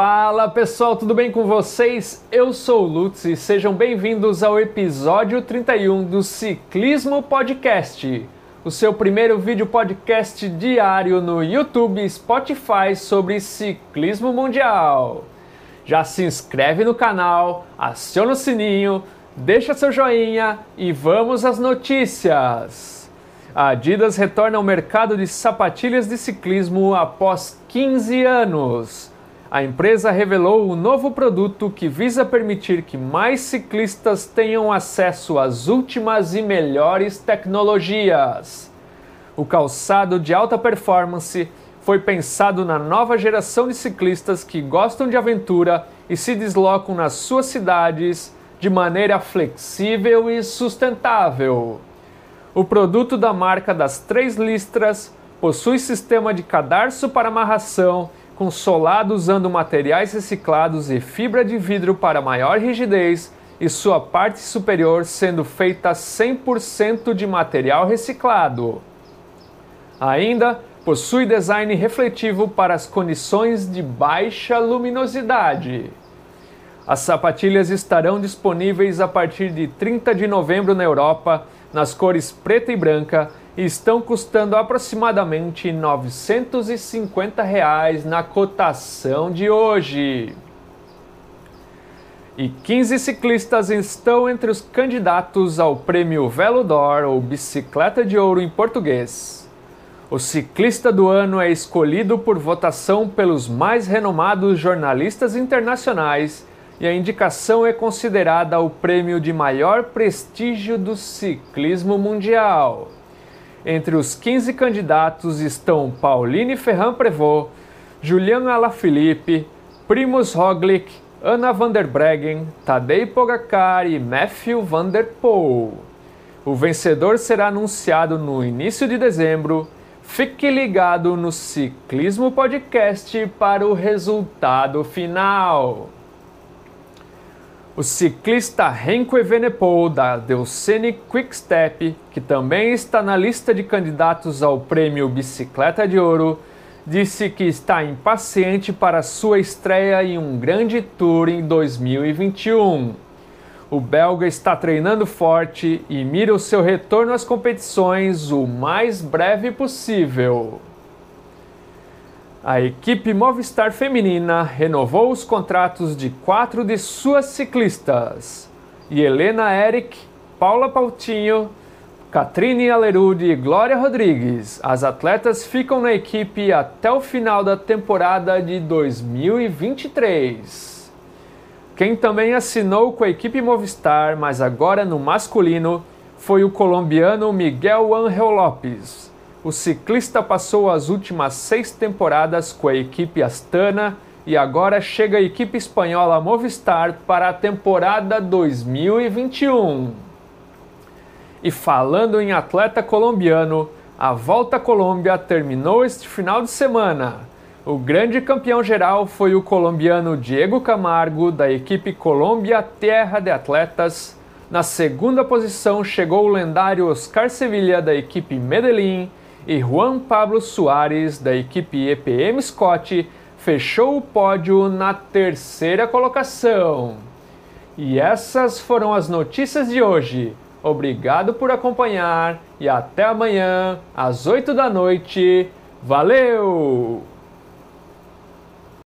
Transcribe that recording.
Fala pessoal, tudo bem com vocês? Eu sou o Lutz e sejam bem-vindos ao episódio 31 do Ciclismo Podcast, o seu primeiro vídeo podcast diário no YouTube e Spotify sobre ciclismo mundial. Já se inscreve no canal, aciona o sininho, deixa seu joinha e vamos às notícias. A Adidas retorna ao mercado de sapatilhas de ciclismo após 15 anos a empresa revelou um novo produto que visa permitir que mais ciclistas tenham acesso às últimas e melhores tecnologias. O calçado de alta performance foi pensado na nova geração de ciclistas que gostam de aventura e se deslocam nas suas cidades de maneira flexível e sustentável. O produto da marca das três listras possui sistema de cadarço para amarração com solado usando materiais reciclados e fibra de vidro para maior rigidez e sua parte superior sendo feita 100% de material reciclado. Ainda possui design refletivo para as condições de baixa luminosidade. As sapatilhas estarão disponíveis a partir de 30 de novembro na Europa, nas cores preta e branca, estão custando aproximadamente 950 reais na cotação de hoje. E 15 ciclistas estão entre os candidatos ao prêmio Velo d'Or ou Bicicleta de Ouro em português. O ciclista do ano é escolhido por votação pelos mais renomados jornalistas internacionais e a indicação é considerada o prêmio de maior prestígio do ciclismo mundial. Entre os 15 candidatos estão Pauline Ferran Prevot, Juliano Alaphilippe, Primus Roglic, Anna van der Breggen, Tadej Pogacar e Matthew van der Poel. O vencedor será anunciado no início de dezembro. Fique ligado no Ciclismo Podcast para o resultado final. O ciclista Renko Evenepoel da Deucene Quickstep, que também está na lista de candidatos ao prêmio Bicicleta de Ouro, disse que está impaciente para sua estreia em um grande tour em 2021. O belga está treinando forte e mira o seu retorno às competições o mais breve possível. A equipe Movistar Feminina renovou os contratos de quatro de suas ciclistas: Helena Eric, Paula Pautinho, Catrine Alerud e Glória Rodrigues. As atletas ficam na equipe até o final da temporada de 2023. Quem também assinou com a equipe Movistar, mas agora no masculino, foi o colombiano Miguel Angel Lopes o ciclista passou as últimas seis temporadas com a equipe Astana e agora chega a equipe espanhola Movistar para a temporada 2021. E falando em atleta colombiano, a Volta à Colômbia terminou este final de semana. O grande campeão geral foi o colombiano Diego Camargo, da equipe Colômbia Terra de Atletas. Na segunda posição chegou o lendário Oscar Sevilla, da equipe Medellín e Juan Pablo Soares, da equipe EPM Scott, fechou o pódio na terceira colocação. E essas foram as notícias de hoje. Obrigado por acompanhar e até amanhã, às 8 da noite. Valeu!